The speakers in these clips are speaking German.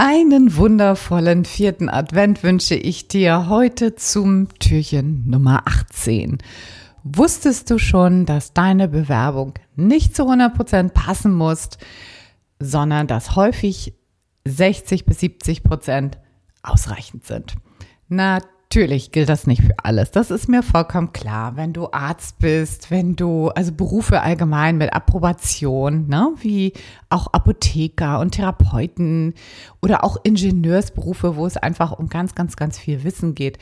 Einen wundervollen vierten Advent wünsche ich dir heute zum Türchen Nummer 18. Wusstest du schon, dass deine Bewerbung nicht zu 100% passen muss, sondern dass häufig 60 bis 70% ausreichend sind? Na, Natürlich gilt das nicht für alles. Das ist mir vollkommen klar. Wenn du Arzt bist, wenn du, also Berufe allgemein mit Approbation, ne, wie auch Apotheker und Therapeuten oder auch Ingenieursberufe, wo es einfach um ganz, ganz, ganz viel Wissen geht.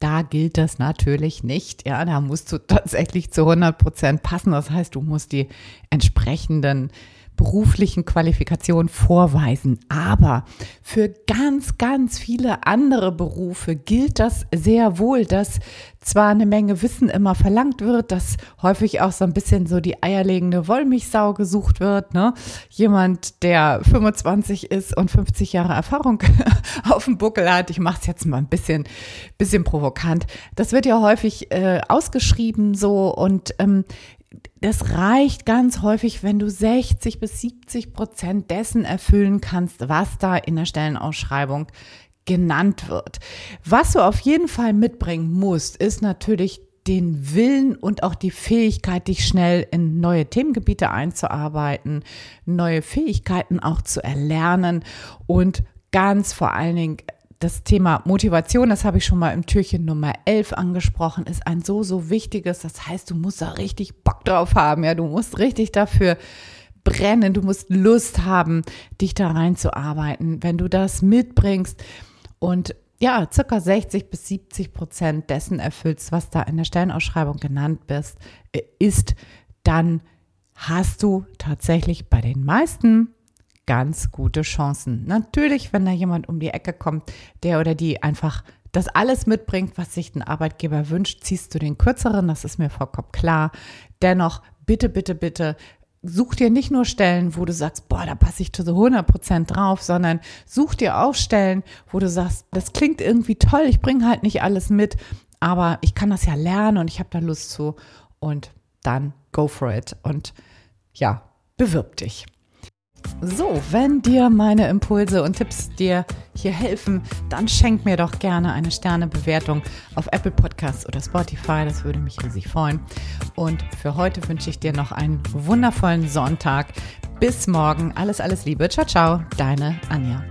Da gilt das natürlich nicht. Ja, da musst du tatsächlich zu 100 Prozent passen. Das heißt, du musst die entsprechenden beruflichen Qualifikationen vorweisen. Aber für ganz, ganz viele andere Berufe gilt das sehr wohl, dass zwar eine Menge Wissen immer verlangt wird, dass häufig auch so ein bisschen so die eierlegende Wollmilchsau gesucht wird. Ne? Jemand, der 25 ist und 50 Jahre Erfahrung auf dem Buckel hat. Ich mache es jetzt mal ein bisschen, bisschen provokant. Das wird ja häufig äh, ausgeschrieben so und ähm, das reicht ganz häufig, wenn du 60 bis 70 Prozent dessen erfüllen kannst, was da in der Stellenausschreibung genannt wird. Was du auf jeden Fall mitbringen musst, ist natürlich den Willen und auch die Fähigkeit, dich schnell in neue Themengebiete einzuarbeiten, neue Fähigkeiten auch zu erlernen und ganz vor allen Dingen das Thema Motivation, das habe ich schon mal im Türchen Nummer 11 angesprochen, ist ein so, so wichtiges. Das heißt, du musst da richtig Bock drauf haben. Ja, du musst richtig dafür brennen. Du musst Lust haben, dich da reinzuarbeiten. Wenn du das mitbringst und ja, circa 60 bis 70 Prozent dessen erfüllst, was da in der Stellenausschreibung genannt bist, äh, ist, dann hast du tatsächlich bei den meisten ganz gute Chancen. Natürlich, wenn da jemand um die Ecke kommt, der oder die einfach das alles mitbringt, was sich ein Arbeitgeber wünscht, ziehst du den kürzeren, das ist mir vollkommen klar. Dennoch, bitte, bitte, bitte, such dir nicht nur Stellen, wo du sagst, boah, da passe ich zu so 100 Prozent drauf, sondern such dir auch Stellen, wo du sagst, das klingt irgendwie toll, ich bringe halt nicht alles mit, aber ich kann das ja lernen und ich habe da Lust zu und dann go for it und ja, bewirb dich. So, wenn dir meine Impulse und Tipps dir hier helfen, dann schenk mir doch gerne eine Sternebewertung auf Apple Podcasts oder Spotify. Das würde mich riesig freuen. Und für heute wünsche ich dir noch einen wundervollen Sonntag. Bis morgen. Alles, alles Liebe. Ciao, ciao. Deine Anja.